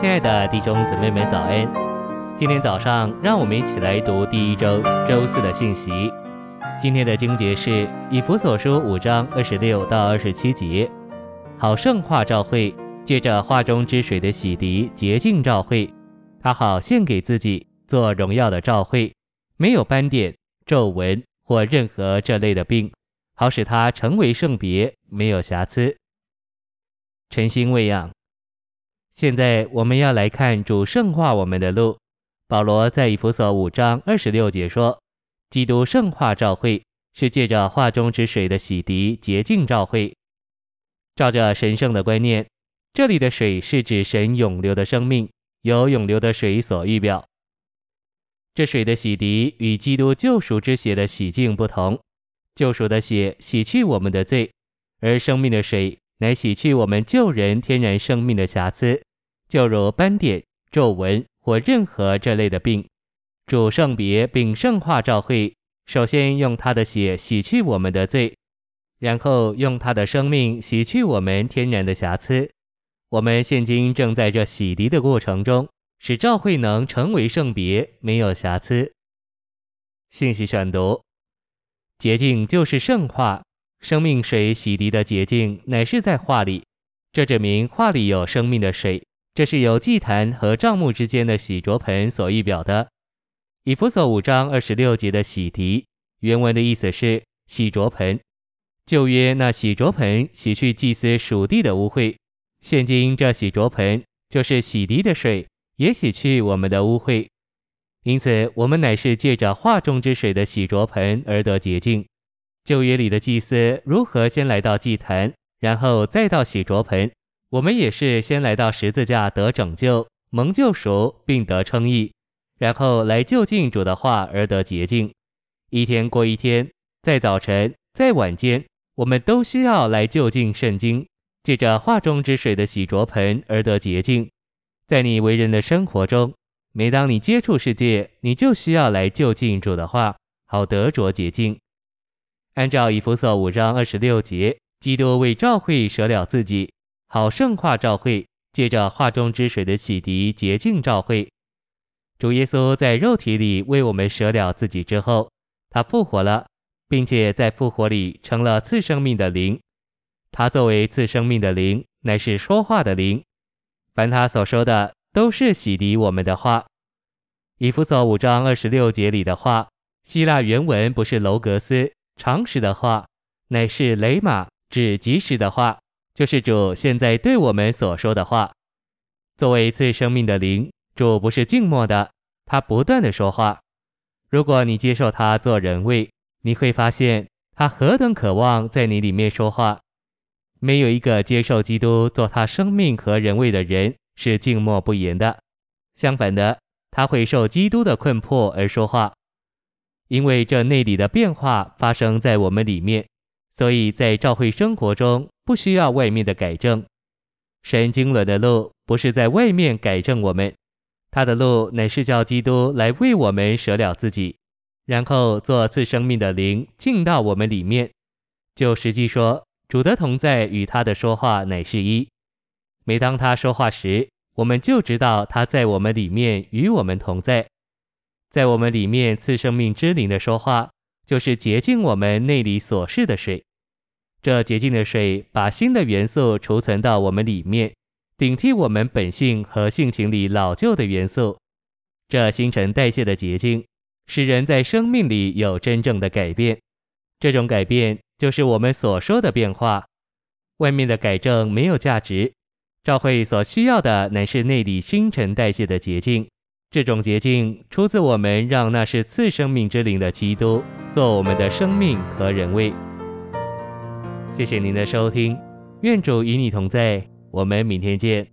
亲爱的弟兄姊妹们，早安！今天早上，让我们一起来读第一周周四的信息。今天的经节是以弗所书五章二十六到二十七节，好圣化照会，借着化中之水的洗涤洁净照会，他好献给自己做荣耀的照会，没有斑点、皱纹或任何这类的病，好使他成为圣别，没有瑕疵。晨星喂养。现在我们要来看主圣化我们的路。保罗在以弗所五章二十六节说：“基督圣化召会，是借着化中之水的洗涤洁净召会。”照着神圣的观念，这里的水是指神永流的生命，由永流的水所预表。这水的洗涤与基督救赎之血的洗净不同，救赎的血洗去我们的罪，而生命的水乃洗去我们旧人天然生命的瑕疵。就如斑点、皱纹或任何这类的病，主圣别并圣化教会，首先用他的血洗去我们的罪，然后用他的生命洗去我们天然的瑕疵。我们现今正在这洗涤的过程中，使教会能成为圣别，没有瑕疵。信息选读：洁净就是圣化，生命水洗涤的洁净乃是在画里，这证明画里有生命的水。这是由祭坛和帐幕之间的洗濯盆所预表的。以弗所五章二十六节的洗涤，原文的意思是洗濯盆。旧约那洗濯盆洗去祭司属地的污秽，现今这洗濯盆就是洗涤的水，也洗去我们的污秽。因此，我们乃是借着画中之水的洗濯盆而得洁净。旧约里的祭司如何先来到祭坛，然后再到洗濯盆？我们也是先来到十字架得拯救、蒙救赎，并得称义，然后来就近主的话而得洁净。一天过一天，在早晨，在晚间，我们都需要来就近圣经，借着画中之水的洗濯盆而得洁净。在你为人的生活中，每当你接触世界，你就需要来就近主的话，好得着洁净。按照以弗所五章二十六节，基督为教会舍了自己。好圣化教会，借着化中之水的洗涤洁净教会。主耶稣在肉体里为我们舍了自己之后，他复活了，并且在复活里成了赐生命的灵。他作为赐生命的灵，乃是说话的灵。凡他所说的，都是洗涤我们的话。以弗所五章二十六节里的话，希腊原文不是楼格斯常识的话，乃是雷玛，指即时的话。就是主现在对我们所说的话。作为赐生命的灵，主不是静默的，他不断的说话。如果你接受他做人位，你会发现他何等渴望在你里面说话。没有一个接受基督做他生命和人位的人是静默不言的。相反的，他会受基督的困迫而说话，因为这内里的变化发生在我们里面，所以在教会生活中。不需要外面的改正，神经纶的路不是在外面改正我们，他的路乃是叫基督来为我们舍了自己，然后做赐生命的灵进到我们里面。就实际说，主的同在与他的说话乃是一。每当他说话时，我们就知道他在我们里面与我们同在，在我们里面赐生命之灵的说话，就是洁净我们内里所示的水。这洁净的水把新的元素储存到我们里面，顶替我们本性和性情里老旧的元素。这新陈代谢的洁净，使人在生命里有真正的改变。这种改变就是我们所说的变化。外面的改正没有价值，教会所需要的乃是内里新陈代谢的洁净。这种捷径出自我们让那是次生命之灵的基督做我们的生命和人位。谢谢您的收听，愿主与你同在，我们明天见。